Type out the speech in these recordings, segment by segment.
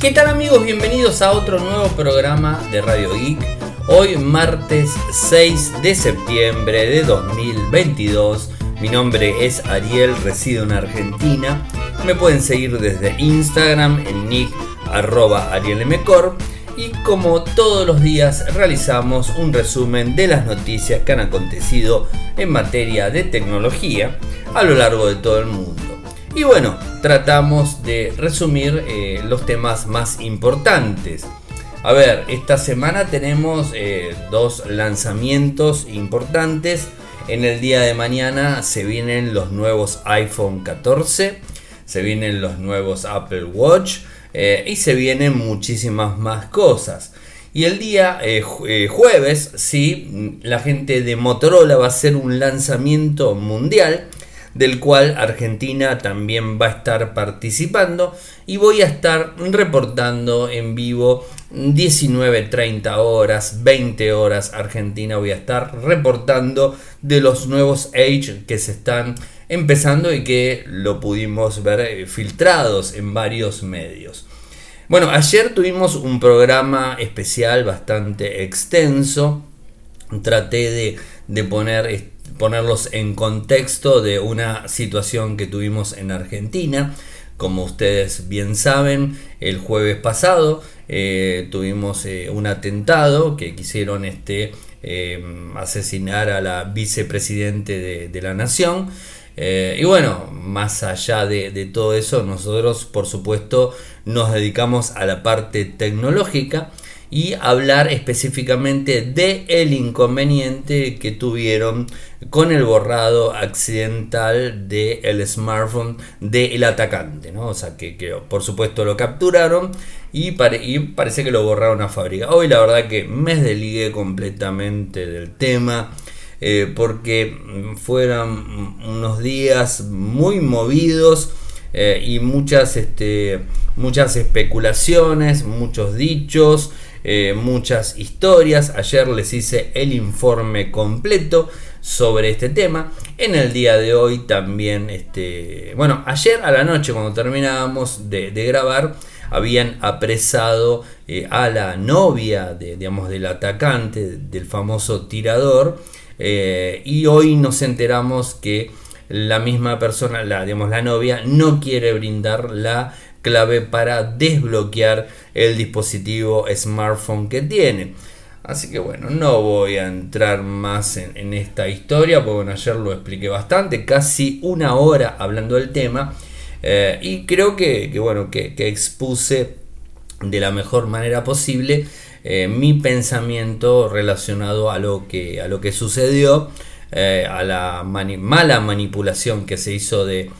¿Qué tal amigos? Bienvenidos a otro nuevo programa de Radio Geek. Hoy martes 6 de septiembre de 2022. Mi nombre es Ariel, resido en Argentina. Me pueden seguir desde Instagram en nick arroba y como todos los días realizamos un resumen de las noticias que han acontecido en materia de tecnología a lo largo de todo el mundo. Y bueno, tratamos de resumir eh, los temas más importantes. A ver, esta semana tenemos eh, dos lanzamientos importantes. En el día de mañana se vienen los nuevos iPhone 14, se vienen los nuevos Apple Watch eh, y se vienen muchísimas más cosas. Y el día jueves, sí, la gente de Motorola va a hacer un lanzamiento mundial del cual Argentina también va a estar participando y voy a estar reportando en vivo 19, 30 horas, 20 horas Argentina voy a estar reportando de los nuevos Age que se están empezando y que lo pudimos ver eh, filtrados en varios medios. Bueno, ayer tuvimos un programa especial bastante extenso. Traté de, de poner ponerlos en contexto de una situación que tuvimos en Argentina. Como ustedes bien saben, el jueves pasado eh, tuvimos eh, un atentado que quisieron este, eh, asesinar a la vicepresidente de, la nación. y bueno, más allá de, de, todo eso, nosotros por supuesto nos dedicamos a la parte tecnológica y hablar específicamente de el inconveniente que tuvieron con el borrado accidental del el smartphone del atacante, ¿no? O sea, que, por supuesto lo capturaron y, parece que lo borraron a fábrica. Hoy la verdad que me desligué completamente del tema. Eh, porque fueron unos días muy movidos eh, y muchas, este, muchas especulaciones, muchos dichos, eh, muchas historias. Ayer les hice el informe completo sobre este tema. En el día de hoy también, este, bueno, ayer a la noche cuando terminábamos de, grabar, habían apresado eh, a la novia de, digamos, del atacante, del famoso tirador, eh, y hoy nos enteramos que la misma persona, la, digamos, la novia, no quiere brindar la clave para desbloquear el dispositivo smartphone que tiene. Así que bueno, no voy a entrar más en, esta historia, porque ayer lo expliqué bastante, casi una hora hablando del tema. Eh, y creo que, bueno, que, expuse de la mejor manera posible eh, mi pensamiento relacionado a lo que, a lo que sucedió, eh, a la mala manipulación que se hizo de,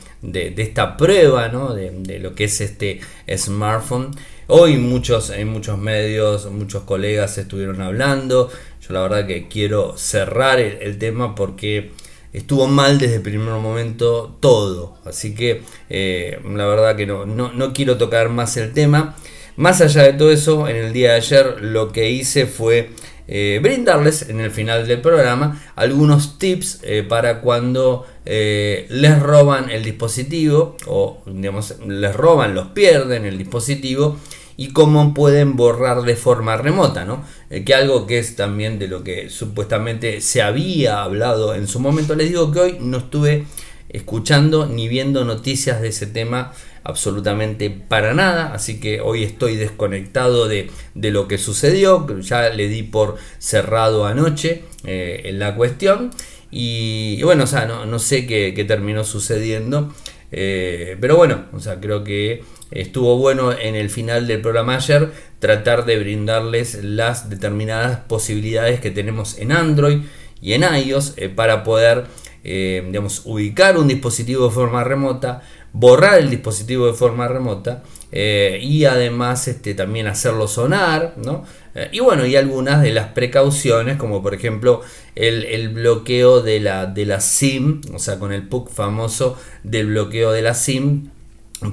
esta prueba ¿no? de, lo que es este smartphone. Hoy muchos, en muchos medios, muchos colegas estuvieron hablando. Yo la verdad que quiero cerrar el, tema porque estuvo mal desde el primer momento todo. Así que eh, la verdad que no, no, quiero tocar más el tema. Más allá de todo eso, en el día de ayer lo que hice fue eh, brindarles en el final del programa algunos tips eh, para cuando eh, les roban el dispositivo o digamos les roban, los pierden el dispositivo y cómo pueden borrar de forma remota, ¿no? que algo que es también de lo que supuestamente se había hablado en su momento. Les digo que hoy no estuve escuchando ni viendo noticias de ese tema absolutamente para nada, así que hoy estoy desconectado de, lo que sucedió, ya le di por cerrado anoche eh, en la cuestión y, bueno, o sea, no, sé qué, terminó sucediendo, eh, pero bueno, o sea, creo que estuvo bueno en el final del programa ayer tratar de brindarles las determinadas posibilidades que tenemos en Android y en iOS eh, para poder digamos, ubicar un dispositivo de forma remota, borrar el dispositivo de forma remota eh, y además este, también hacerlo sonar, ¿no? Eh, y bueno, y algunas de las precauciones, como por ejemplo el, bloqueo de la, de la SIM, o sea, con el PUC famoso del bloqueo de la SIM,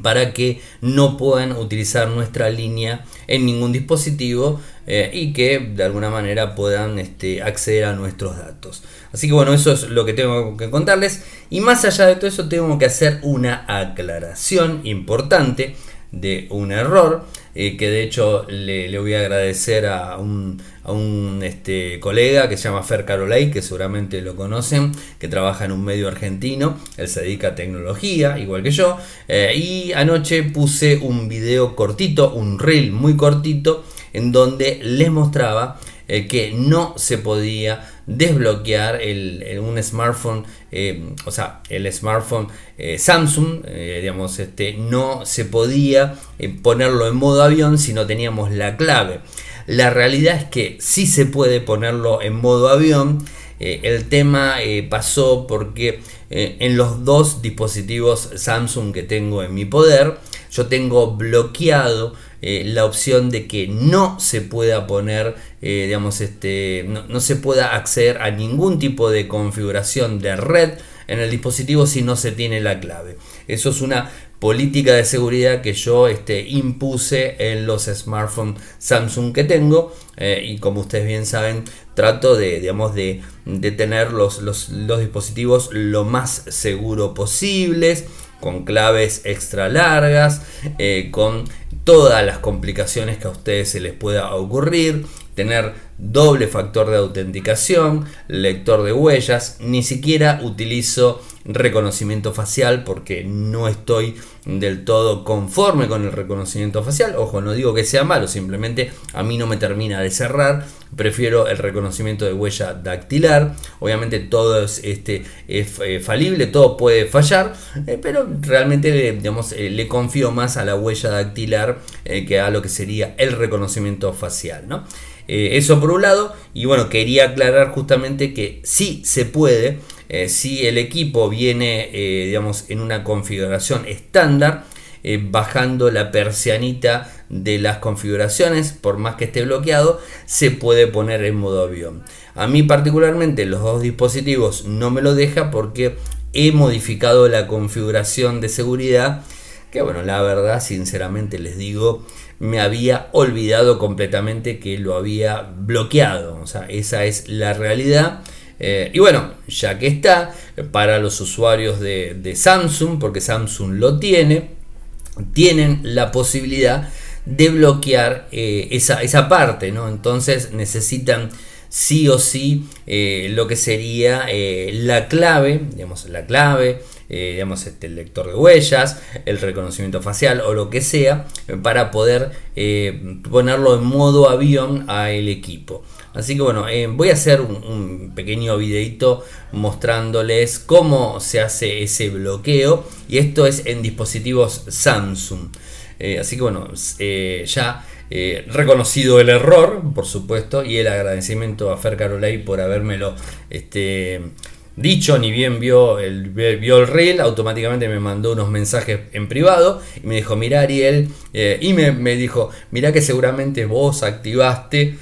para que no puedan utilizar nuestra línea en ningún dispositivo eh, y que de alguna manera puedan este, acceder a nuestros datos. Así que bueno, eso es lo que tengo que contarles. Y más allá de todo eso, tengo que hacer una aclaración importante de un error, eh, que de hecho le, voy a agradecer a un, a un este, colega que se llama Fer Carolay, que seguramente lo conocen, que trabaja en un medio argentino, él se dedica a tecnología, igual que yo, eh, y anoche puse un video cortito, un reel muy cortito, en donde les mostraba eh, que no se podía desbloquear el, un smartphone, eh, o sea, el smartphone eh, Samsung, digamos, este, no se podía ponerlo en modo avión si no teníamos la clave. La realidad es que sí se puede ponerlo en modo avión. el tema pasó porque en los dos dispositivos Samsung que tengo en mi poder, yo tengo bloqueado eh, la opción de que no se pueda poner, eh, digamos, este, no, se pueda acceder a ningún tipo de configuración de red en el dispositivo si no se tiene la clave. Eso es una política de seguridad que yo este, impuse en los smartphones Samsung que tengo eh, y como ustedes bien saben trato de, digamos, de, tener los, los, los dispositivos lo más seguro posibles con claves extra largas, eh, con todas las complicaciones que a ustedes se les pueda ocurrir, tener doble factor de autenticación, lector de huellas, ni siquiera utilizo reconocimiento facial porque no estoy del todo conforme con el reconocimiento facial. Ojo, no digo que sea malo, simplemente a mí no me termina de cerrar. Prefiero el reconocimiento de huella dactilar. Obviamente todo es, este, es eh, falible, todo puede fallar, eh, pero realmente digamos, eh, le confío más a la huella dactilar que a lo que sería el reconocimiento facial. ¿no? Eso por un lado, y bueno, quería aclarar justamente que sí se puede eh, si el equipo viene eh, digamos, en una configuración estándar, eh, bajando la persianita de las configuraciones, por más que esté bloqueado, se puede poner en modo avión. A mí particularmente los dos dispositivos no me lo deja porque he modificado la configuración de seguridad que bueno, la verdad sinceramente les digo, me había olvidado completamente que lo había bloqueado. O sea, esa es la realidad. Eh, y bueno, ya que está, para los usuarios de, Samsung, porque Samsung lo tiene, tienen la posibilidad de bloquear eh, esa, parte, ¿no? Entonces necesitan sí o sí eh, lo que sería la clave, digamos, la clave, digamos, este, el lector de huellas, el reconocimiento facial o lo que sea, para poder ponerlo en modo avión a el equipo. Así que bueno, eh, voy a hacer un, pequeño videito mostrándoles cómo se hace ese bloqueo. Y esto es en dispositivos Samsung. Eh, así que bueno, eh, ya reconocido el error, por supuesto, y el agradecimiento a Fer Carolay por habérmelo este, dicho, ni bien vio el, vio el reel, automáticamente me mandó unos mensajes en privado y me dijo, mira Ariel, y me, dijo, mira que seguramente vos activaste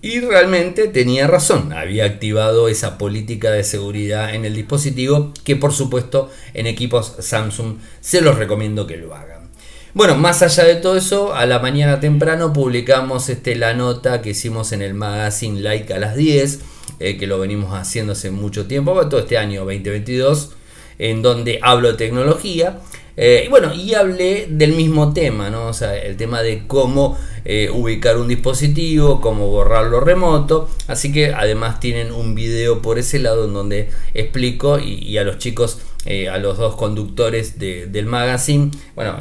y realmente tenía razón, había activado esa política de seguridad en el dispositivo que por supuesto en equipos Samsung se los recomiendo que lo hagan. Bueno, más allá de todo eso, a la mañana temprano publicamos este, la nota que hicimos en el magazine Like a las 10, eh, que lo venimos haciendo hace mucho tiempo, todo este año 2022, en donde hablo de tecnología. Eh, y bueno, y hablé del mismo tema. O sea, el tema de cómo eh, ubicar un dispositivo, cómo borrarlo remoto. Así que además tienen un video por ese lado en donde explico y, a los chicos, eh, a los dos conductores del magazine, bueno,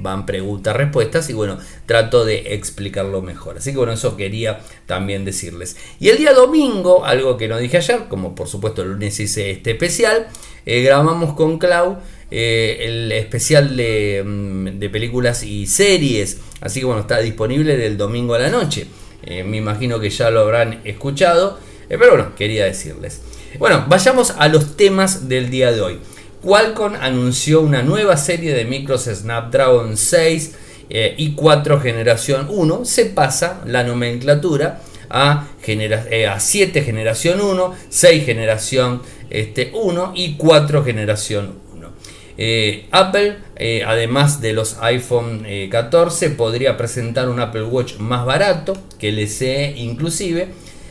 van preguntas, respuestas y bueno, trato de explicarlo mejor. Así que bueno, eso quería también decirles. Y el día domingo, algo que no dije ayer, como por supuesto el lunes hice este especial, grabamos con Clau eh, el especial mm, de, películas y series. Así que bueno, está disponible del domingo a la noche. Eh, me imagino que ya lo habrán escuchado. Eh, pero bueno, quería decirles. Bueno, vayamos a los temas del día de hoy. Qualcomm anunció una nueva serie de micros Snapdragon 6 y 4 generación 1. Se pasa la nomenclatura a, a 7 generación 1, 6 generación este, 1 y 4 generación 1. Eh, Apple, eh, además de los iPhone 14, eh, podría presentar un Apple Watch más barato que el SE inclusive.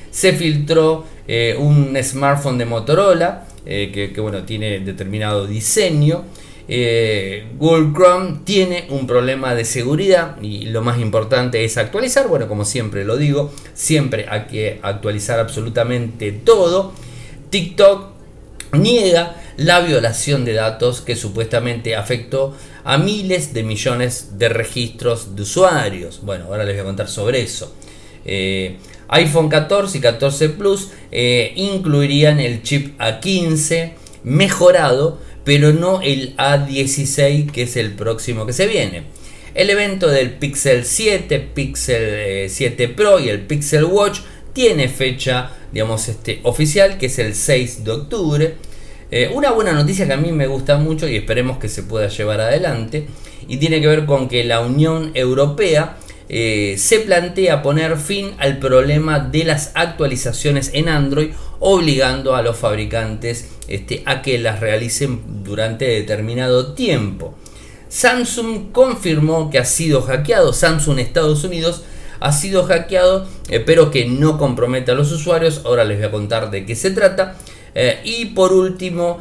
Se filtró un smartphone de Motorola que, bueno, tiene determinado diseño. eh, Google Chrome tiene un problema de seguridad y lo más importante es actualizar. Bueno, como siempre lo digo, siempre hay que actualizar absolutamente todo. TikTok niega la violación de datos que supuestamente afectó a miles de millones de registros de usuarios. Bueno, ahora les voy a contar sobre eso. Eh, iPhone 14 y 14 Plus eh, incluirían el chip A15 mejorado, pero no el A16 que es el próximo que se viene. El evento del Pixel 7, Pixel 7 eh, Pro y el Pixel Watch tiene fecha, digamos, este, oficial, que es el 6 de octubre. Eh, una buena noticia que a mí me gusta mucho y esperemos que se pueda llevar adelante, y tiene que ver con que la Unión Europea eh, se plantea poner fin al problema de las actualizaciones en Android, obligando a los fabricantes este, a que las realicen durante determinado tiempo. Samsung confirmó que ha sido hackeado. Samsung Estados Unidos ha sido hackeado, eh, pero que no compromete a los usuarios. Ahora les voy a contar de qué se trata. Eh, y por último,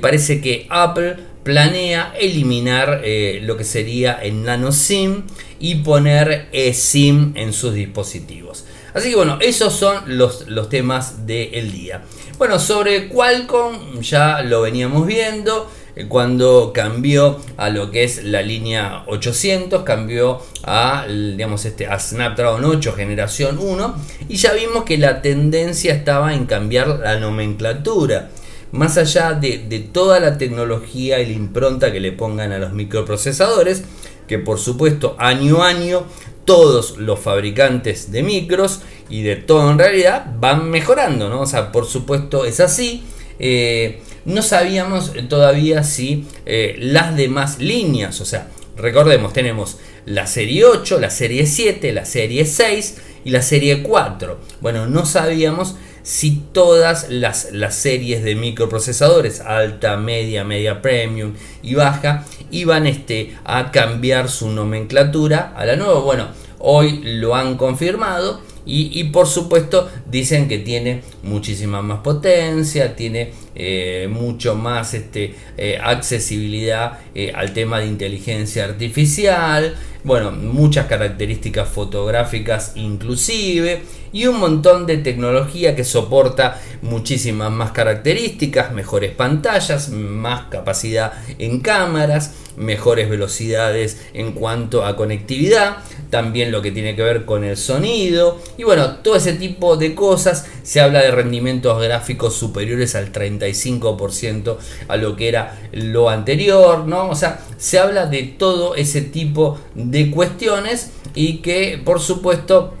parece que Apple planea eliminar lo que sería el nano SIM y poner eSIM en sus dispositivos. Así que bueno, esos son los, los temas del día. Bueno, sobre Qualcomm ya lo veníamos viendo. Eh, cuando cambió a lo que es la línea 800, cambió a, digamos, este, a Snapdragon 8 generación 1 y ya vimos que la tendencia estaba en cambiar la nomenclatura. Más allá de, de toda la tecnología y la impronta que le pongan a los microprocesadores, que por supuesto año a año todos los fabricantes de micros y de todo en realidad van mejorando, ¿no? O sea, por supuesto es así. Eh, no sabíamos todavía si eh, las demás líneas, o sea, recordemos, tenemos la serie 8, la serie 7, la serie 6 y la serie 4. Bueno, no sabíamos si todas las, las, series de microprocesadores, alta, media, media premium y baja, iban este, a cambiar su nomenclatura a la nueva. Bueno, hoy lo han confirmado y, por supuesto dicen que tiene muchísima más potencia, tiene eh, mucho más este, eh, accesibilidad eh, al tema de inteligencia artificial, bueno, muchas características fotográficas inclusive y un montón de tecnología que soporta muchísimas más características, mejores pantallas, más capacidad en cámaras, mejores velocidades en cuanto a conectividad, también lo que tiene que ver con el sonido y bueno, todo ese tipo de cosas. Se habla de rendimientos gráficos superiores al 35% a lo que era lo anterior, ¿no? O sea, se habla de todo ese tipo de cuestiones y que por supuesto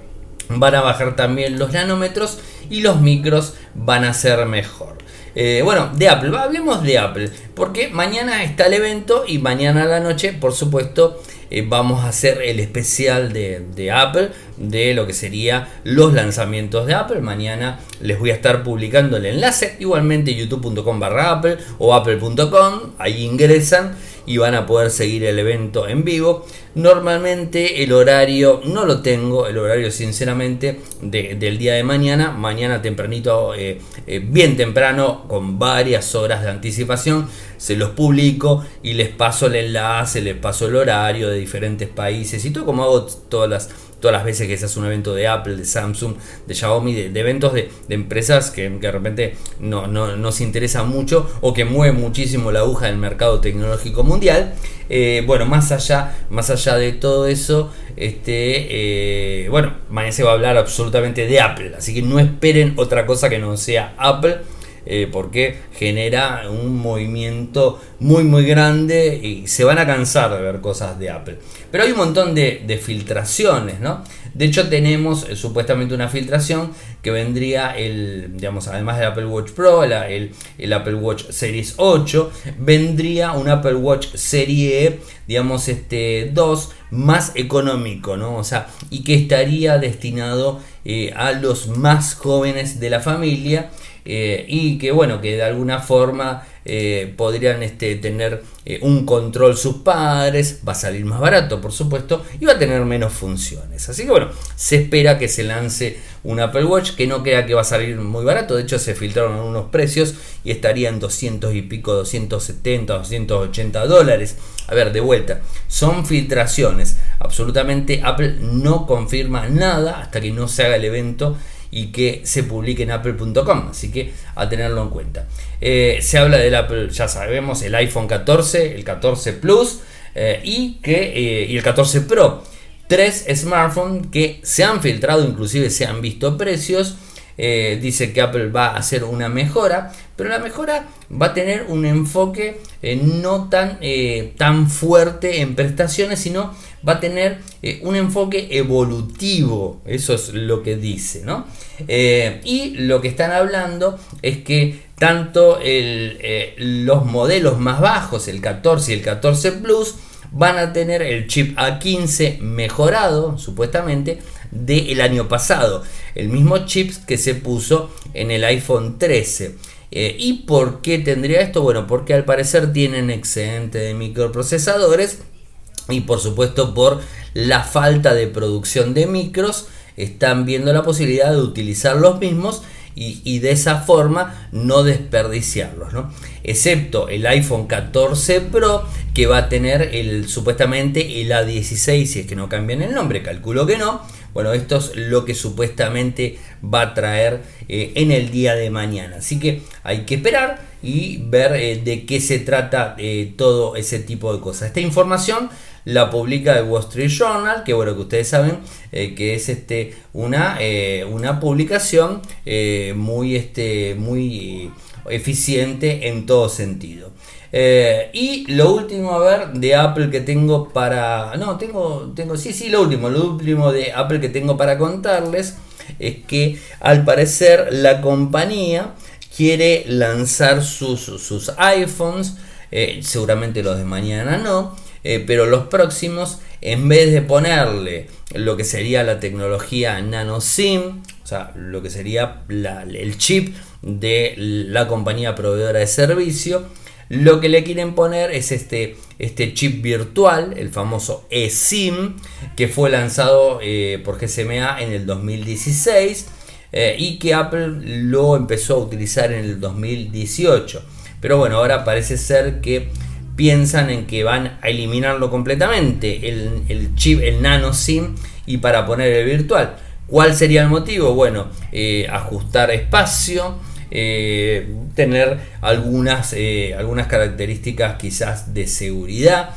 van a bajar también los nanómetros y los micros van a ser mejor. Eh, bueno, de Apple, hablemos de Apple, porque mañana está el evento y mañana a la noche, por supuesto, eh, vamos a hacer el especial de, Apple, de lo que sería los lanzamientos de Apple. Mañana les voy a estar publicando el enlace, igualmente youtube.com barra Apple o apple.com, ahí ingresan y van a poder seguir el evento en vivo. Normalmente el horario no lo tengo, el horario sinceramente del día de mañana, mañana tempranito, eh, eh, bien temprano, con varias horas de anticipación, se los publico y les paso el enlace, les paso el horario de diferentes países y todo como hago todas las todas las veces que se hace un evento de Apple, de Samsung, de Xiaomi, de, eventos de, empresas que, de repente no, no, nos interesa mucho o que mueven muchísimo la aguja del mercado tecnológico mundial. Eh, bueno, más allá, más allá de todo eso, este, eh, bueno, mañana se va a hablar absolutamente de Apple, así que no esperen otra cosa que no sea Apple. Eh, porque genera un movimiento muy muy grande y se van a cansar de ver cosas de Apple. Pero hay un montón de, filtraciones, ¿no? De hecho tenemos eh, supuestamente una filtración que vendría el, digamos, además del Apple Watch Pro, el, el, Apple Watch Series 8, vendría un Apple Watch Serie, digamos, este 2 más económico, ¿no? O sea, y que estaría destinado eh, a los más jóvenes de la familia eh, y que bueno, que de alguna forma eh, podrían este, tener eh, un control sus padres, va a salir más barato por supuesto y va a tener menos funciones. Así que bueno, se espera que se lance un Apple Watch que no crea que va a salir muy barato, de hecho se filtraron unos precios y estaría en 200 y pico, 270, 280 dólares. A ver, de vuelta, son filtraciones, absolutamente Apple no confirma nada hasta que no se haga el evento y que se publique en apple.com, así que a tenerlo en cuenta. Eh, se habla del Apple, ya sabemos, el iPhone 14, el 14 Plus eh, y, que, eh, y el 14 Pro. Tres smartphones que se han filtrado, inclusive se han visto precios. dice que Apple va a hacer una mejora, pero la mejora va a tener un enfoque no tan, tan fuerte en prestaciones, sino va a tener eh, un enfoque evolutivo, eso es lo que dice, ¿no? Eh, y lo que están hablando es que tanto eh, los modelos más bajos, el 14 y el 14 Plus, van a tener el chip A15 mejorado, supuestamente, del año pasado. El mismo chip que se puso en el iPhone 13. ¿Y por qué tendría esto? Bueno, porque al parecer tienen excedente de microprocesadores y por supuesto por la falta de producción de micros están viendo la posibilidad de utilizar los mismos y, de esa forma no desperdiciarlos, ¿no? excepto el iPhone 14 Pro que va a tener el, supuestamente el A16 si es que no cambian el nombre, calculo que no. Bueno, esto es lo que supuestamente va a traer eh, en el día de mañana. Así que hay que esperar y ver eh, de qué se trata eh, todo ese tipo de cosas. Esta información la publica el Wall Street Journal, que bueno, que ustedes saben eh, que es este, una, eh, una publicación eh, muy, este, muy eficiente en todo sentido. y lo último, a ver, de Apple que tengo para... No, tengo, tengo, sí, sí, lo último, lo último de Apple que tengo para contarles es que al parecer la compañía quiere lanzar sus, sus iPhones, seguramente los de mañana no, eh, pero los próximos, en vez de ponerle lo que sería la tecnología nano SIM, o sea, lo que sería el chip de la compañía proveedora de servicio, lo que le quieren poner es este, este chip virtual, el famoso eSIM, que fue lanzado eh, por GSMA en el 2016 eh, y que Apple lo empezó a utilizar en el 2018. Pero bueno, ahora parece ser que piensan en que van a eliminarlo completamente, el, chip, el nano SIM, y para poner el virtual. ¿Cuál sería el motivo? Bueno, eh, ajustar espacio, eh, tener algunas, eh, algunas características quizás de seguridad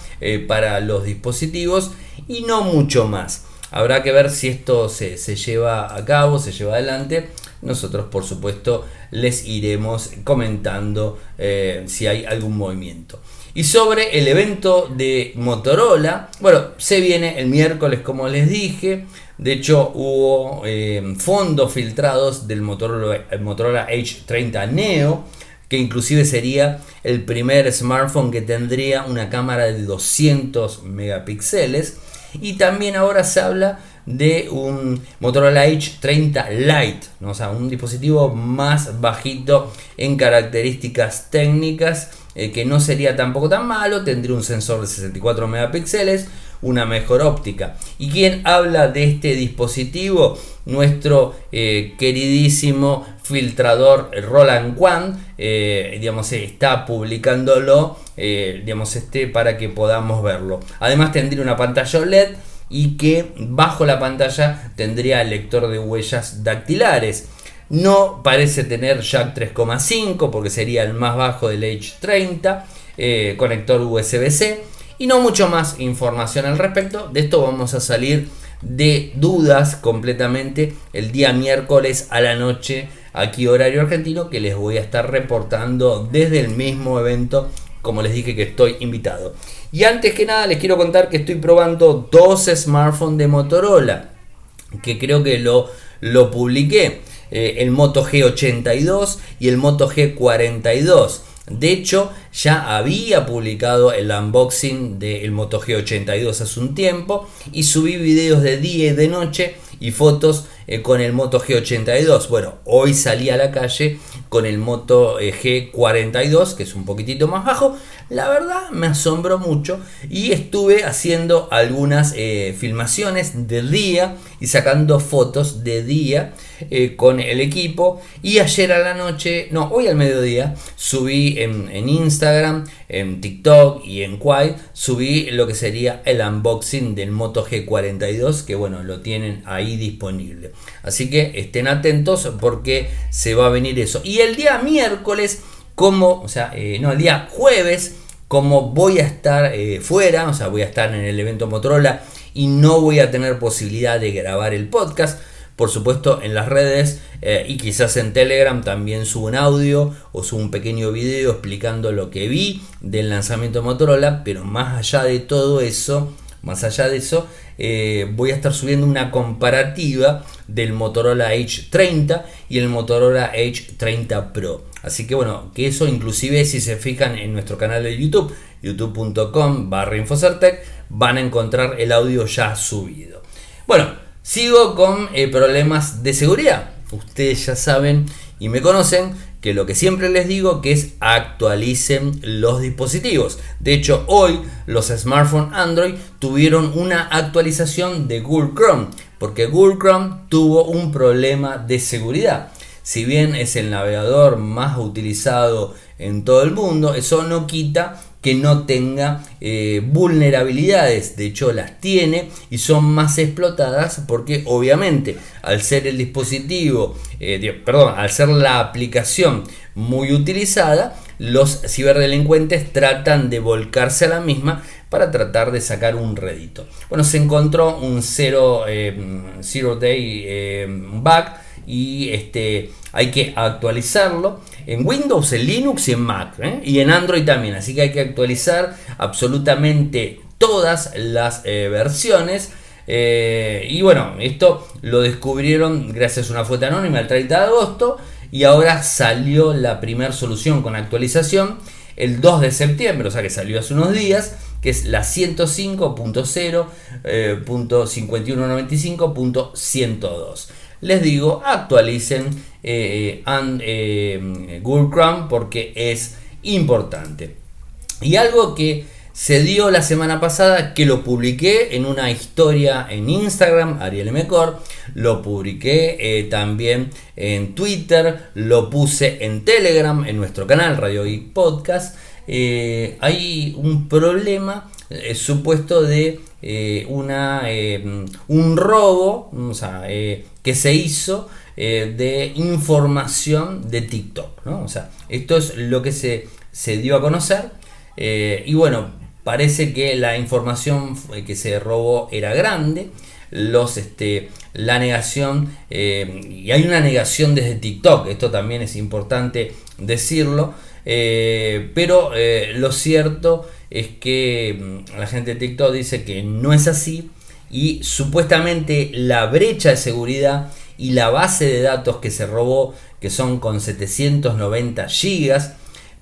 para los dispositivos y no mucho más. Habrá que ver si esto se, se, lleva a cabo, se lleva adelante. Nosotros, por supuesto, les iremos comentando si hay algún movimiento. Y sobre el evento de Motorola, bueno, se viene el miércoles como les dije. De hecho, hubo eh, fondos filtrados del Motorola, Motorola H30 Neo, que inclusive sería el primer smartphone que tendría una cámara de 200 megapíxeles. Y también ahora se habla de un Motorola H30 Lite, ¿no? o sea, un dispositivo más bajito en características técnicas eh, que no sería tampoco tan malo, tendría un sensor de 64 megapíxeles, una mejor óptica. ¿Y quién habla de este dispositivo? Nuestro eh, queridísimo filtrador Roland Quan, eh, digamos, está publicándolo, digamos, este, para que podamos verlo. Además tendría una pantalla OLED y que bajo la pantalla tendría el lector de huellas dactilares. No parece tener jack 3,5 porque sería el más bajo del H30, eh, conector USB-C y no mucho más información al respecto. De esto vamos a salir de dudas completamente el día miércoles a la noche aquí horario argentino que les voy a estar reportando desde el mismo evento como les dije que estoy invitado. Y antes que nada les quiero contar que estoy probando dos smartphones de Motorola que creo que lo, lo publiqué. Eh, el Moto G82 y el Moto G42. De hecho, ya había publicado el unboxing del Moto G82 hace un tiempo y subí videos de día y de noche y fotos eh, con el Moto G82. Bueno, hoy salí a la calle con el Moto eh, G42, que es un poquitito más bajo. La verdad me asombró mucho y estuve haciendo algunas eh, filmaciones de día y sacando fotos de día con el equipo. Y ayer a la noche, no, hoy al mediodía, subí en, Instagram, en TikTok y en Quai, subí lo que sería el unboxing del Moto G42, que bueno, lo tienen ahí disponible. Así que estén atentos porque se va a venir eso. Y el día miércoles, como, o sea, eh, no, el día jueves, como voy a estar eh, fuera, o sea, voy a estar en el evento Motorola y no voy a tener posibilidad de grabar el podcast. Por supuesto, en las redes eh, y quizás en Telegram también subo un audio o subo un pequeño video explicando lo que vi del lanzamiento de Motorola. Pero más allá de todo eso, más allá de eso, eh, voy a estar subiendo una comparativa del Motorola H30 y el Motorola H30 Pro. Así que bueno, que eso inclusive si se fijan en nuestro canal de YouTube, youtube.com barra Infocertec, van a encontrar el audio ya subido. Bueno, sigo con eh, problemas de seguridad. Ustedes ya saben y me conocen que lo que siempre les digo que es actualicen los dispositivos. De hecho, hoy los smartphones Android tuvieron una actualización de Google Chrome, porque Google Chrome tuvo un problema de seguridad. Si bien es el navegador más utilizado en todo el mundo, eso no quita que no tenga eh, vulnerabilidades, de hecho las tiene y son más explotadas porque obviamente al ser el dispositivo, eh, perdón, al ser la aplicación muy utilizada, los ciberdelincuentes tratan de volcarse a la misma para tratar de sacar un rédito. Bueno, se encontró un zero, eh, zero day bug y este, hay que actualizarlo en Windows, en Linux y en Mac. ¿eh? Y en Android también. Así que hay que actualizar absolutamente todas las eh, versiones. Eh, y bueno, esto lo descubrieron gracias a una fuente anónima el 30 de agosto. Y ahora salió la primera solución con actualización el 2 de septiembre, o sea que salió hace unos días, que es la 105.0.5195.102 les digo actualicen eh, eh, Google Chrome porque es importante. Y algo que se dio la semana pasada que lo publiqué en una historia en Instagram, Ariel Mecor, lo publiqué eh, también en Twitter, lo puse en Telegram, en nuestro canal Radio y Podcast. hay un problema supuesto de una, un robo, o sea, que se hizo eh, de información de TikTok. O sea, esto es lo que se, se dio a conocer. Eh, y bueno, parece que la información que se robó era grande. Los, este, la negación, eh, y hay una negación desde TikTok, esto también es importante decirlo, pero lo cierto es que mm, la gente de TikTok dice que no es así, y supuestamente la brecha de seguridad y la base de datos que se robó, que son con 790 gigas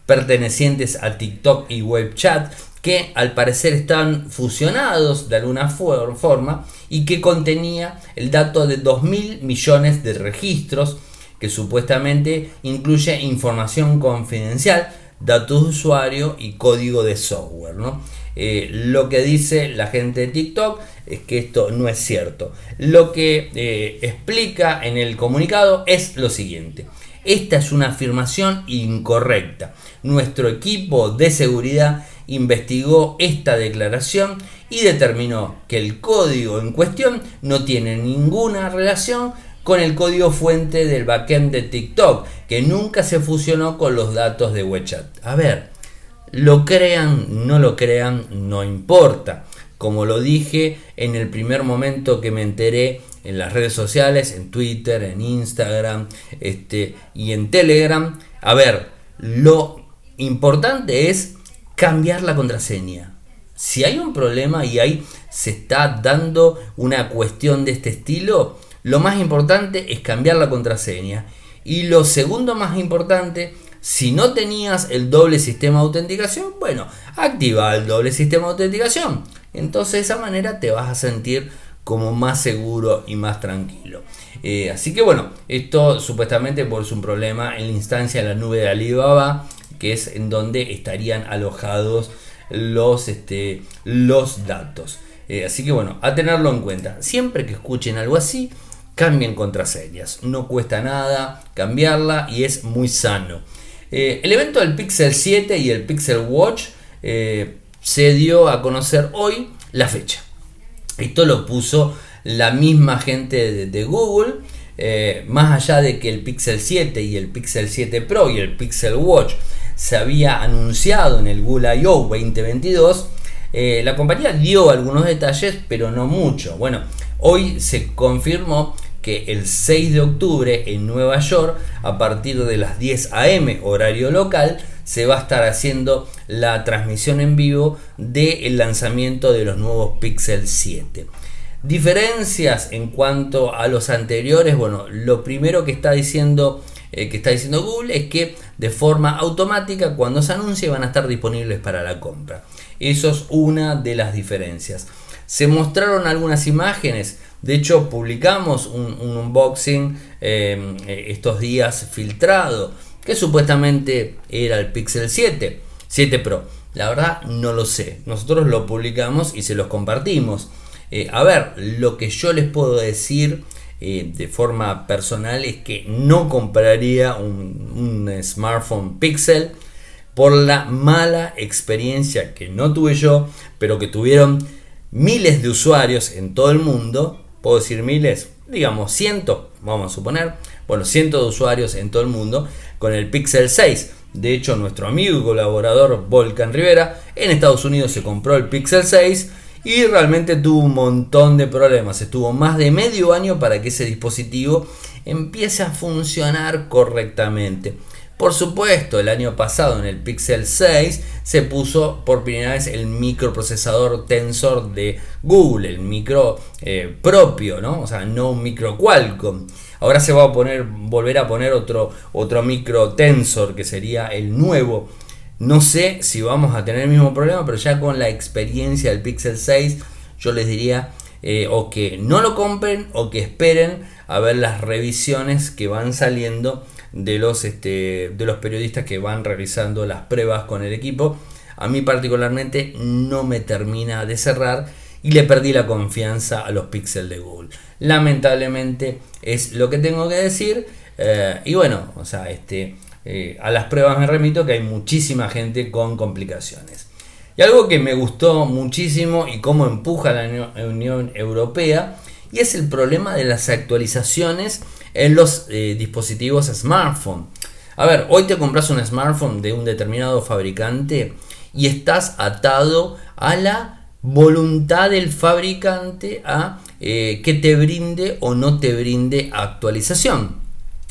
pertenecientes a TikTok y WebChat, que al parecer están fusionados de alguna forma y que contenía el dato de 2.000 millones de registros, que supuestamente incluye información confidencial, datos de usuario y código de software. ¿no? Eh, lo que dice la gente de TikTok es que esto no es cierto. Lo que eh, explica en el comunicado es lo siguiente. Esta es una afirmación incorrecta. Nuestro equipo de seguridad investigó esta declaración y determinó que el código en cuestión no tiene ninguna relación con el código fuente del backend de TikTok, que nunca se fusionó con los datos de WeChat. A ver, lo crean, no lo crean, no importa. Como lo dije en el primer momento que me enteré en las redes sociales, en Twitter, en Instagram este, y en Telegram. A ver, lo importante es cambiar la contraseña. Si hay un problema y ahí se está dando una cuestión de este estilo, lo más importante es cambiar la contraseña. Y lo segundo más importante si no tenías el doble sistema de autenticación, bueno, activa el doble sistema de autenticación. Entonces de esa manera te vas a sentir como más seguro y más tranquilo. Eh, así que bueno, esto supuestamente por un problema en la instancia de la nube de Alibaba, que es en donde estarían alojados los, este, los datos. Eh, así que bueno, a tenerlo en cuenta. Siempre que escuchen algo así, cambien contraseñas. No cuesta nada cambiarla y es muy sano. Eh, el evento del Pixel 7 y el Pixel Watch se dio a conocer hoy la fecha. Esto lo puso la misma gente de, Google. Eh, más allá de que el Pixel 7 y el Pixel 7 Pro y el Pixel Watch se había anunciado en el Google I.O. 2022, eh, la compañía dio algunos detalles, pero no mucho. Bueno, hoy se confirmó que el 6 de octubre en Nueva York, a partir de las 10 am horario local, se va a estar haciendo la transmisión en vivo del lanzamiento de los nuevos Pixel 7. Diferencias en cuanto a los anteriores, bueno, lo primero que está diciendo eh, que está diciendo Google es que de forma automática cuando se anuncie van a estar disponibles para la compra. Eso es una de las diferencias. Se mostraron algunas imágenes, de hecho publicamos un, unboxing eh, estos días filtrado, que supuestamente era el Pixel 7, 7 Pro. La verdad no lo sé, nosotros lo publicamos y se los compartimos. Eh, a ver, lo que yo les puedo decir eh, de forma personal es que no compraría un, smartphone Pixel por la mala experiencia que no tuve yo, pero que tuvieron miles de usuarios en todo el mundo. Puedo decir miles, digamos cientos, vamos a suponer, bueno, cientos de usuarios en todo el mundo con el Pixel 6. De hecho, nuestro amigo y colaborador Volcan Rivera en Estados Unidos se compró el Pixel 6 y realmente tuvo un montón de problemas. Estuvo más de medio año para que ese dispositivo empiece a funcionar correctamente. Por supuesto, el año pasado en el Pixel 6 se puso por primera vez el microprocesador Tensor de Google, el micro eh, propio, ¿no? O sea, no un micro Qualcomm. Ahora se va a poner, volver a poner otro, otro micro Tensor que sería el nuevo no sé si vamos a tener el mismo problema, pero ya con la experiencia del Pixel 6, yo les diría eh, o que no lo compren o que esperen a ver las revisiones que van saliendo de los, este, de los periodistas que van realizando las pruebas con el equipo. A mí particularmente no me termina de cerrar y le perdí la confianza a los Pixel de Google. Lamentablemente es lo que tengo que decir. Eh, y bueno, o sea, este, eh, a las pruebas me remito que hay muchísima gente con complicaciones. Y algo que me gustó muchísimo y cómo empuja la Unión Europea y es el problema de las actualizaciones en los eh, dispositivos smartphone. A ver, hoy te compras un smartphone de un determinado fabricante y estás atado a la voluntad del fabricante a eh, que te brinde o no te brinde actualización.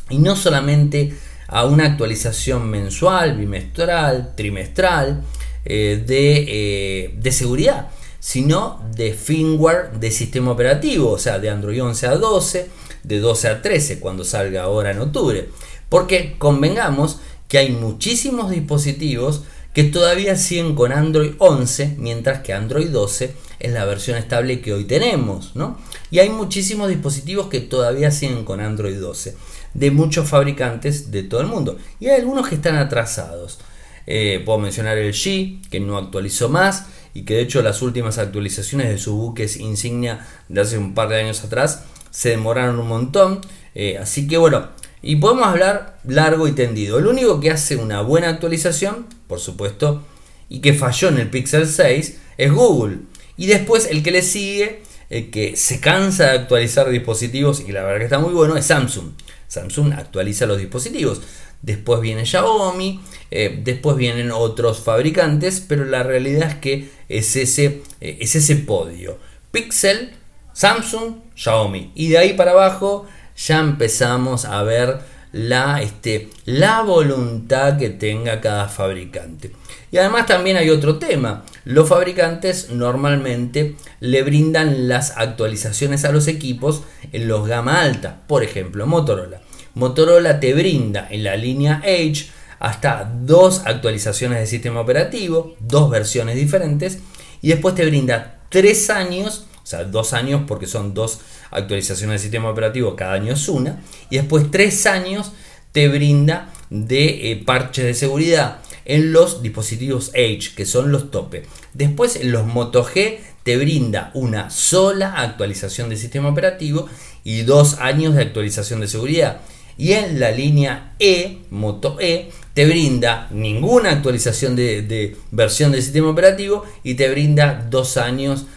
Y no solamente a una actualización mensual, bimestral, trimestral eh, eh, de, seguridad, sino de firmware de sistema operativo, o sea, de Android 11 a 12, de 12 a 13 cuando salga ahora en octubre. Porque convengamos que hay muchísimos dispositivos que todavía siguen con Android 11, mientras que Android 12 es la versión estable que hoy tenemos, ¿no? Y hay muchísimos dispositivos que todavía siguen con Android 12 de muchos fabricantes de todo el mundo. Y hay algunos que están atrasados. Eh, puedo mencionar el G, que no actualizó más y que de hecho las últimas actualizaciones de sus buques insignia de hace un par de años atrás se demoraron un montón. Eh, así que bueno, y podemos hablar largo y tendido. El único que hace una buena actualización, por supuesto, y que falló en el Pixel 6 es Google. Y después el que le sigue, el que se cansa de actualizar dispositivos y la verdad que está muy bueno, es Samsung. Samsung actualiza los dispositivos. Después viene Xiaomi, eh, después vienen otros fabricantes, pero la realidad es que es ese, eh, es ese podio. Pixel, Samsung, Xiaomi. Y de ahí para abajo ya empezamos a ver la, este, la voluntad que tenga cada fabricante. Y además también hay otro tema. Los fabricantes normalmente le brindan las actualizaciones a los equipos en los gama alta. Por ejemplo, Motorola. Motorola te brinda en la línea Edge hasta dos actualizaciones de sistema operativo, dos versiones diferentes, y después te brinda tres años sea, dos años porque son dos actualizaciones del sistema operativo, cada año es una. Y después tres años te brinda de eh, parches de seguridad en los dispositivos Edge, que son los tope. Después en los Moto G te brinda una sola actualización del sistema operativo y dos años de actualización de seguridad. Y en la línea E, Moto E, te brinda ninguna actualización de, versión del sistema operativo y te brinda dos años de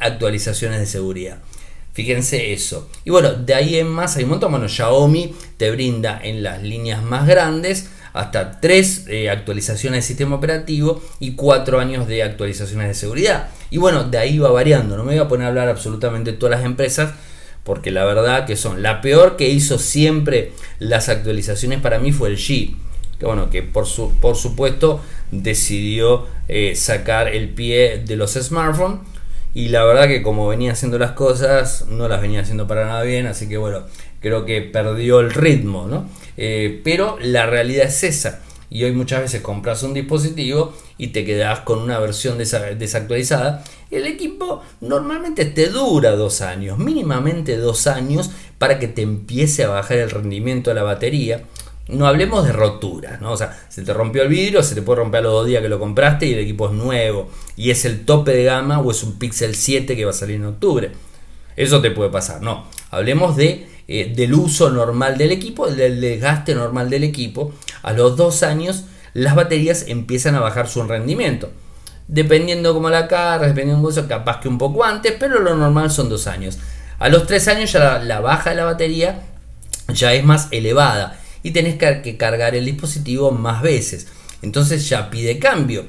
actualizaciones de seguridad. Fíjense eso. Y bueno, de ahí en más hay un montón. Bueno, Xiaomi te brinda en las líneas más grandes hasta tres eh, actualizaciones de sistema operativo y cuatro años de actualizaciones de seguridad. Y bueno, de ahí va variando. No me voy a poner a hablar absolutamente de todas las empresas porque la verdad que son la peor que hizo siempre las actualizaciones para mí fue el G. Que bueno, que por, su, por supuesto decidió eh, sacar el pie de los smartphones y la verdad que como venía haciendo las cosas, no las venía haciendo para nada bien, así que bueno, creo que perdió el ritmo, ¿no? Eh, pero la realidad es esa. Y hoy muchas veces compras un dispositivo y te quedas con una versión desactualizada. El equipo normalmente te dura dos años, mínimamente dos años, para que te empiece a bajar el rendimiento de la batería no hablemos de roturas, ¿no? O sea, se te rompió el vidrio, se te puede romper a los dos días que lo compraste y el equipo es nuevo y es el tope de gama o es un Pixel 7 que va a salir en octubre. Eso te puede pasar, no. Hablemos de, eh, del uso normal del equipo, del desgaste normal del equipo. A los dos años las baterías empiezan a bajar su rendimiento. Dependiendo como la carga, dependiendo de eso, capaz que un poco antes, pero lo normal son dos años. A los tres años ya la baja de la batería ya es más elevada y tenés que cargar el dispositivo más veces. Entonces ya pide cambio.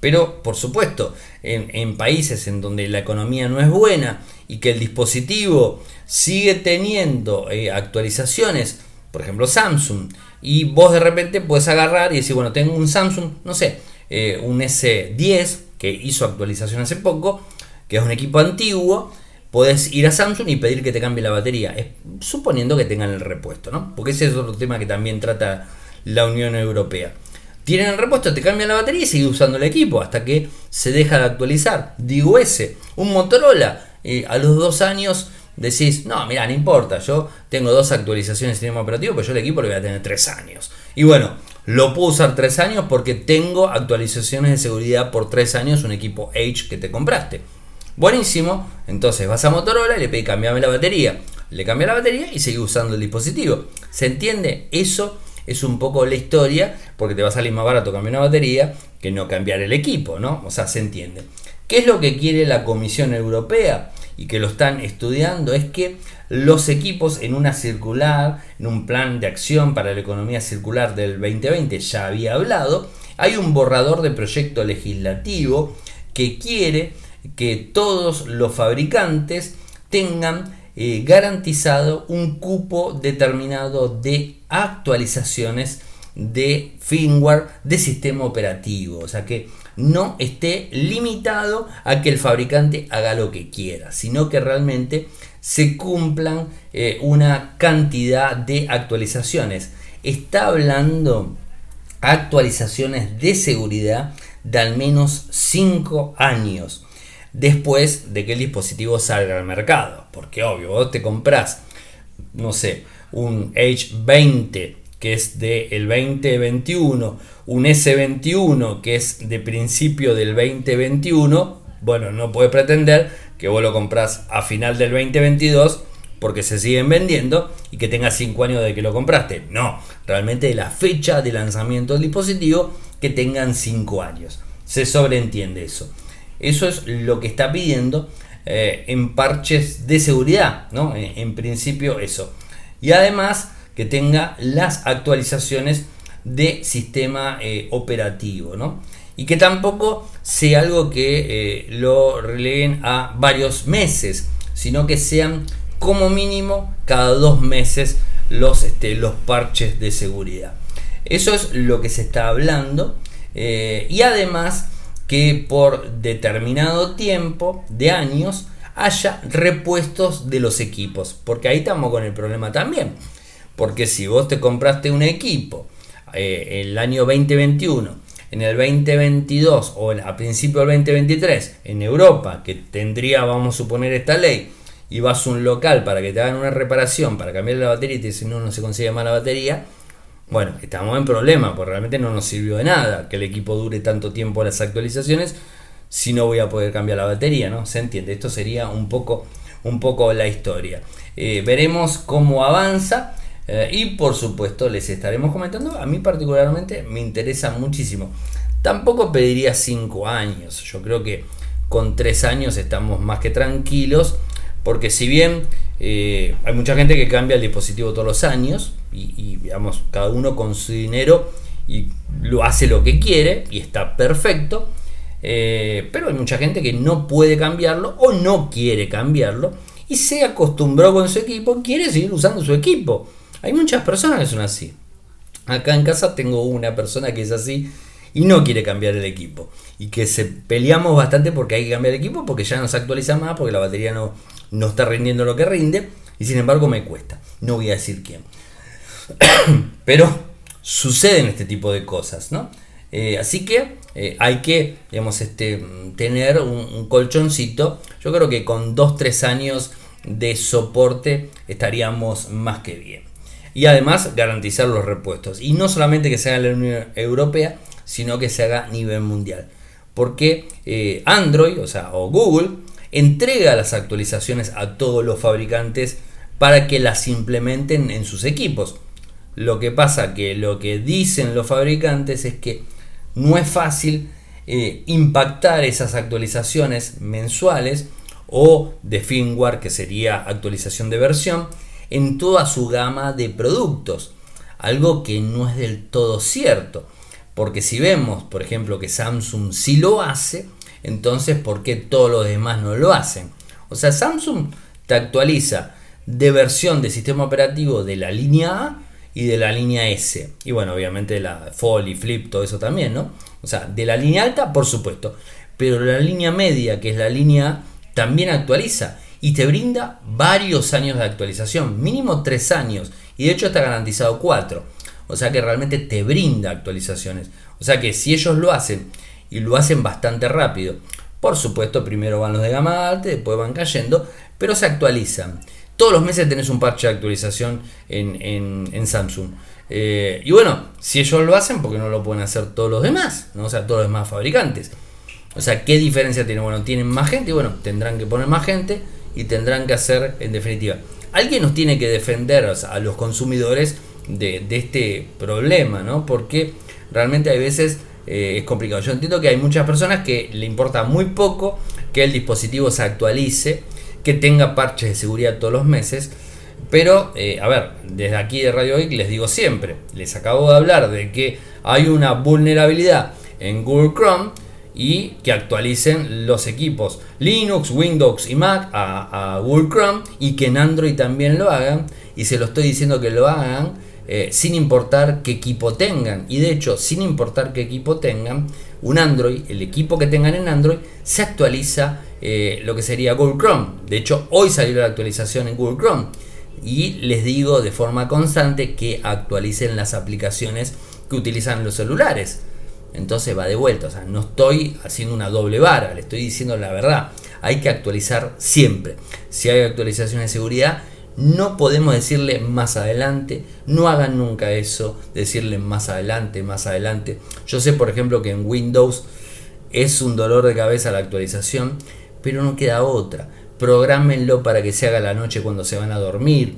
Pero por supuesto, en, países en donde la economía no es buena y que el dispositivo sigue teniendo eh, actualizaciones, por ejemplo Samsung, y vos de repente puedes agarrar y decir, bueno, tengo un Samsung, no sé, eh, un S10 que hizo actualización hace poco, que es un equipo antiguo, podés ir a Samsung y pedir que te cambie la batería, suponiendo que tengan el repuesto, ¿no? Porque ese es otro tema que también trata la Unión Europea. Tienen el repuesto, te cambian la batería y sigue usando el equipo hasta que se deja de actualizar. Digo ese, un Motorola, eh, a los dos años decís, no, mira, no importa, yo tengo dos actualizaciones de sistema operativo, pero yo el equipo lo voy a tener tres años. Y bueno, lo puedo usar tres años porque tengo actualizaciones de seguridad por tres años, un equipo H que te compraste. Buenísimo, entonces vas a Motorola y le pedís cambiarme la batería. Le cambia la batería y sigue usando el dispositivo. ¿Se entiende? Eso es un poco la historia, porque te va a salir más barato cambiar una batería que no cambiar el equipo, ¿no? O sea, se entiende. ¿Qué es lo que quiere la Comisión Europea? Y que lo están estudiando es que los equipos en una circular, en un plan de acción para la economía circular del 2020, ya había hablado, hay un borrador de proyecto legislativo que quiere que todos los fabricantes tengan eh, garantizado un cupo determinado de actualizaciones de firmware de sistema operativo. O sea que no esté limitado a que el fabricante haga lo que quiera, sino que realmente se cumplan eh, una cantidad de actualizaciones. Está hablando actualizaciones de seguridad de al menos 5 años después de que el dispositivo salga al mercado. Porque obvio, vos te compras, no sé, un H20 que es del 2021, un S21 que es de principio del 2021, bueno, no puede pretender que vos lo compras a final del 2022 porque se siguen vendiendo y que tenga 5 años de que lo compraste. No, realmente la fecha de lanzamiento del dispositivo que tengan 5 años. Se sobreentiende eso. Eso es lo que está pidiendo eh, en parches de seguridad, ¿no? En, principio eso. Y además que tenga las actualizaciones de sistema eh, operativo, ¿no? Y que tampoco sea algo que eh, lo releguen a varios meses, sino que sean como mínimo cada dos meses los, este, los parches de seguridad. Eso es lo que se está hablando. y además que por determinado tiempo de años haya repuestos de los equipos. Porque ahí estamos con el problema también. Porque si vos te compraste un equipo eh, el año 2021 en el 2022 o a principio del 2023 en Europa, que tendría, vamos a suponer, esta ley, y vas a un local para que te hagan una reparación, para cambiar la batería y te no, no se consigue más la batería, bueno, estamos en problema, porque realmente no nos sirvió de nada que el equipo dure tanto tiempo las actualizaciones si no voy a poder cambiar la batería, ¿no? Se entiende, esto sería un poco, un poco la historia. Eh, veremos cómo avanza. Eh, y por supuesto les estaremos comentando. A mí particularmente me interesa muchísimo. Tampoco pediría 5 años. Yo creo que con 3 años estamos más que tranquilos. Porque si bien eh, hay mucha gente que cambia el dispositivo todos los años. Y, y cada uno con su dinero y lo hace lo que quiere. Y está perfecto. Eh, pero hay mucha gente que no puede cambiarlo o no quiere cambiarlo y se acostumbró con su equipo, quiere seguir usando su equipo. Hay muchas personas que son así. Acá en casa tengo una persona que es así y no quiere cambiar el equipo. Y que se peleamos bastante porque hay que cambiar el equipo porque ya no se actualiza más, porque la batería no, no está rindiendo lo que rinde. Y sin embargo me cuesta. No voy a decir quién. Pero suceden este tipo de cosas, ¿no? Eh, así que eh, hay que digamos, este, tener un, colchoncito. Yo creo que con 2-3 años de soporte estaríamos más que bien. Y además garantizar los repuestos. Y no solamente que se haga en la Unión Europea, sino que se haga a nivel mundial. Porque eh, Android, o sea, o Google, entrega las actualizaciones a todos los fabricantes para que las implementen en sus equipos. Lo que pasa que lo que dicen los fabricantes es que no es fácil eh, impactar esas actualizaciones mensuales o de firmware, que sería actualización de versión, en toda su gama de productos. Algo que no es del todo cierto. Porque si vemos, por ejemplo, que Samsung sí lo hace, entonces ¿por qué todos los demás no lo hacen? O sea, Samsung te actualiza de versión de sistema operativo de la línea A y de la línea S. Y bueno, obviamente la y Flip, todo eso también, ¿no? O sea, de la línea alta, por supuesto. Pero la línea media, que es la línea también actualiza y te brinda varios años de actualización, mínimo tres años. Y de hecho está garantizado cuatro. O sea que realmente te brinda actualizaciones. O sea que si ellos lo hacen y lo hacen bastante rápido, por supuesto primero van los de gama alta, después van cayendo, pero se actualizan. Todos los meses tenés un parche de actualización en, Samsung. Eh, y bueno, si ellos lo hacen, ¿por qué no lo pueden hacer todos los demás? ¿no? O sea, todos los demás fabricantes. O sea, ¿qué diferencia tiene? Bueno, tienen más gente y bueno, tendrán que poner más gente y tendrán que hacer, en definitiva, alguien nos tiene que defender a los consumidores de, este problema, ¿no? Porque realmente hay veces eh, es complicado. Yo entiendo que hay muchas personas que le importa muy poco que el dispositivo se actualice que tenga parches de seguridad todos los meses. Pero, eh, a ver, desde aquí de Radio Geek les digo siempre, les acabo de hablar de que hay una vulnerabilidad en Google Chrome y que actualicen los equipos Linux, Windows y Mac a, Google Chrome y que en Android también lo hagan. Y se lo estoy diciendo que lo hagan eh, sin importar qué equipo tengan. Y de hecho, sin importar qué equipo tengan, un Android, el equipo que tengan en Android, se actualiza eh, lo que sería Google Chrome. De hecho, hoy salió la actualización en Google Chrome. Y les digo de forma constante que actualicen las aplicaciones que utilizan los celulares. Entonces va de vuelta. O sea, no estoy haciendo una doble vara, le estoy diciendo la verdad. Hay que actualizar siempre. Si hay actualizaciones de seguridad, no podemos decirle más adelante, no hagan nunca eso, decirle más adelante, más adelante. Yo sé, por ejemplo, que en Windows es un dolor de cabeza la actualización pero no queda otra. Prográmenlo para que se haga la noche cuando se van a dormir.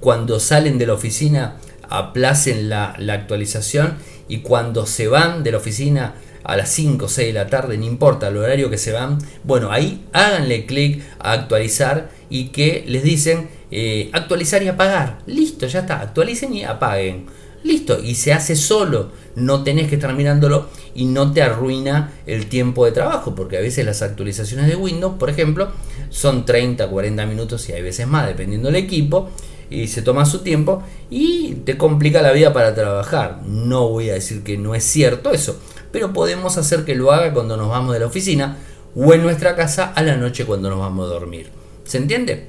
Cuando salen de la oficina, aplacen la, actualización y cuando se van de la oficina a las 5 o 6 de la tarde, no importa el horario que se van, bueno, ahí háganle clic a actualizar y que les dicen eh, actualizar y apagar. Listo, ya está, actualicen y apaguen. Listo, y se hace solo, no tenés que estar mirándolo y no te arruina el tiempo de trabajo, porque a veces las actualizaciones de Windows, por ejemplo, son 30, 40 minutos y hay veces más, dependiendo del equipo, y se toma su tiempo y te complica la vida para trabajar. No voy a decir que no es cierto eso, pero podemos hacer que lo haga cuando nos vamos de la oficina o en nuestra casa a la noche cuando nos vamos a dormir. ¿Se entiende?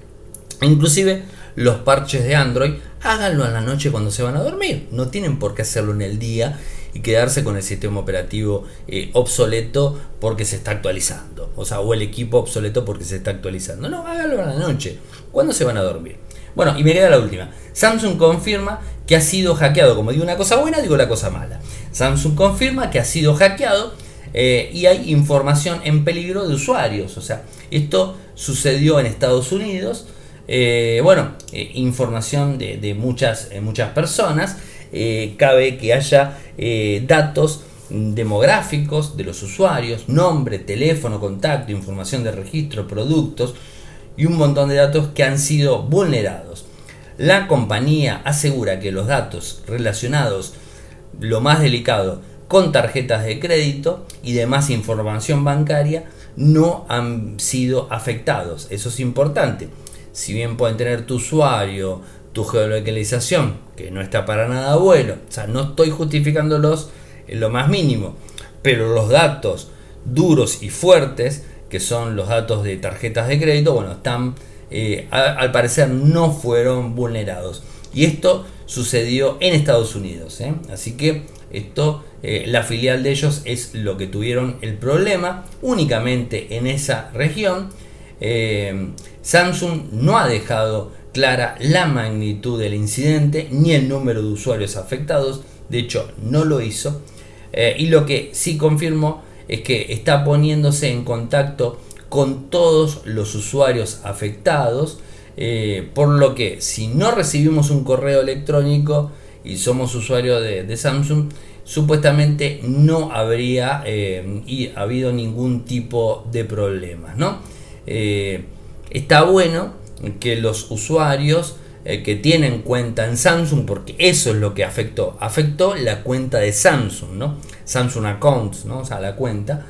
Inclusive los parches de Android háganlo a la noche cuando se van a dormir. No tienen por qué hacerlo en el día y quedarse con el sistema operativo eh, obsoleto porque se está actualizando. O sea, o el equipo obsoleto porque se está actualizando. No, hágalo a la noche. ¿Cuándo se van a dormir? Bueno, y me queda la última. Samsung confirma que ha sido hackeado. Como digo una cosa buena, digo la cosa mala. Samsung confirma que ha sido hackeado eh, y hay información en peligro de usuarios. O sea, esto sucedió en Estados Unidos. Eh, bueno, eh, información de, muchas, muchas personas. cabe que haya datos demográficos de los usuarios, nombre, teléfono, contacto, información de registro, productos y un montón de datos que han sido vulnerados. La compañía asegura que los datos relacionados, lo más delicado, con tarjetas de crédito y demás información bancaria no han sido afectados. Eso es importante. Si bien pueden tener tu usuario, tu geolocalización, que no está para nada bueno, o sea, no estoy justificándolos en lo más mínimo, pero los datos duros y fuertes, que son los datos de tarjetas de crédito, bueno, están, eh, al parecer no fueron vulnerados. Y esto sucedió en Estados Unidos. ¿eh? Así que esto, eh, la filial de ellos es lo que tuvieron el problema únicamente en esa región. Eh, Samsung no ha dejado clara la magnitud del incidente ni el número de usuarios afectados. De hecho, no lo hizo. Eh, y lo que sí confirmó es que está poniéndose en contacto con todos los usuarios afectados. por lo que si no recibimos un correo electrónico y somos usuarios de, Samsung, supuestamente no habría eh, habido ningún tipo de problemas. ¿no? Eh, está bueno que los usuarios eh, que tienen cuenta en Samsung, porque eso es lo que afectó, afectó la cuenta de Samsung, ¿no? Samsung Accounts, ¿no? o sea, la cuenta,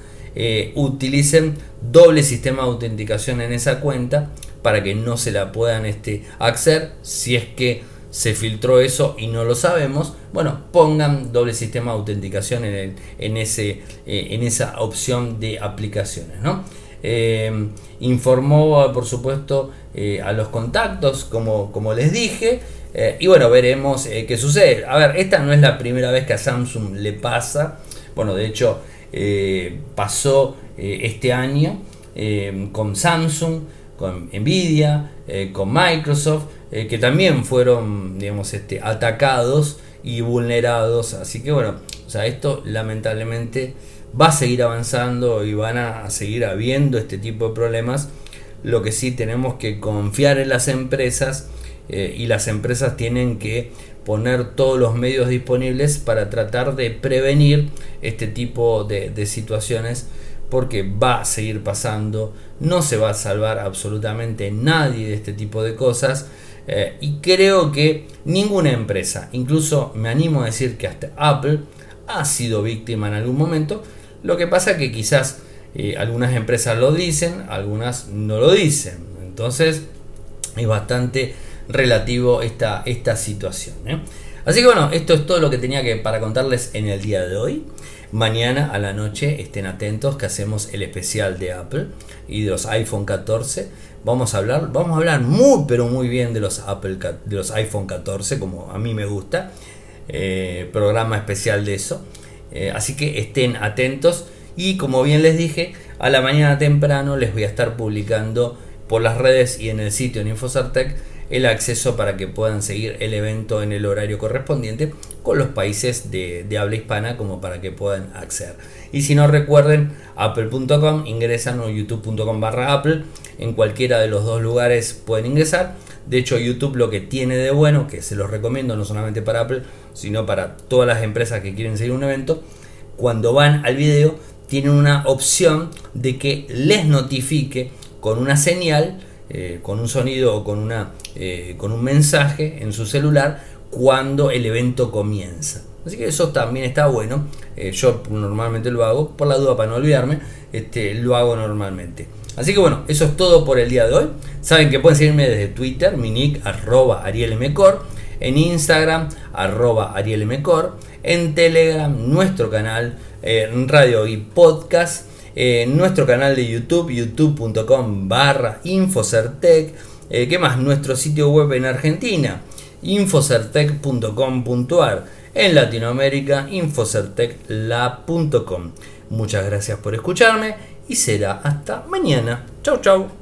utilicen doble sistema de autenticación en esa cuenta para que no se la puedan este, acceder si es que se filtró eso y no lo sabemos, bueno, pongan doble sistema de autenticación en, en, ese, eh, en esa opción de aplicaciones. ¿no? Eh, informó, por supuesto, eh, a los contactos, como, como les dije, y bueno, veremos qué sucede. A ver, esta no es la primera vez que a Samsung le pasa, bueno, de hecho, pasó este año con Samsung, con Nvidia, con Microsoft, eh, que también fueron, digamos, este, atacados y vulnerados. Así que bueno, o sea, esto lamentablemente va a seguir avanzando y van a seguir habiendo este tipo de problemas. Lo que sí tenemos que confiar en las empresas eh, y las empresas tienen que poner todos los medios disponibles para tratar de prevenir este tipo de, situaciones porque va a seguir pasando, no se va a salvar absolutamente nadie de este tipo de cosas eh, y creo que ninguna empresa, incluso me animo a decir que hasta Apple, ha sido víctima en algún momento. Lo que pasa que quizás eh, algunas empresas lo dicen, algunas no lo dicen. Entonces es bastante relativo esta, esta situación. ¿eh? Así que bueno, esto es todo lo que tenía que para contarles en el día de hoy. Mañana a la noche estén atentos que hacemos el especial de Apple y de los iPhone 14 vamos a hablar, vamos a hablar muy pero muy bien de los Apple de los iPhone 14 como a mí me gusta, eh, programa especial de eso, eh, así que estén atentos. Y como bien les dije a la mañana temprano les voy a estar publicando por las redes y en el sitio en Infocertec el acceso para que puedan seguir el evento en el horario correspondiente con los países de, habla hispana como para que puedan acceder. Y si no recuerden, apple.com, ingresan o youtube.com barra apple, en cualquiera de los dos lugares pueden ingresar. De hecho, YouTube lo que tiene de bueno, que se los recomiendo no solamente para Apple, sino para todas las empresas que quieren seguir un evento, cuando van al video tienen una opción de que les notifique con una señal eh, con un sonido o con, una, eh, con un mensaje en su celular cuando el evento comienza. Así que eso también está bueno. Eh, yo normalmente lo hago, por la duda para no olvidarme, este, lo hago normalmente. Así que bueno, eso es todo por el día de hoy. Saben que pueden seguirme desde Twitter, mi nick arroba arielmcor, en Instagram arroba arielmcor, en Telegram nuestro canal Radio y Podcast en nuestro canal de YouTube, youtube.com barra Infocertec, eh, ¿qué más? Nuestro sitio web en Argentina, infocertec.com.ar, en Latinoamérica, infocertecla.com. Muchas gracias por escucharme y será hasta mañana. Chau, chau.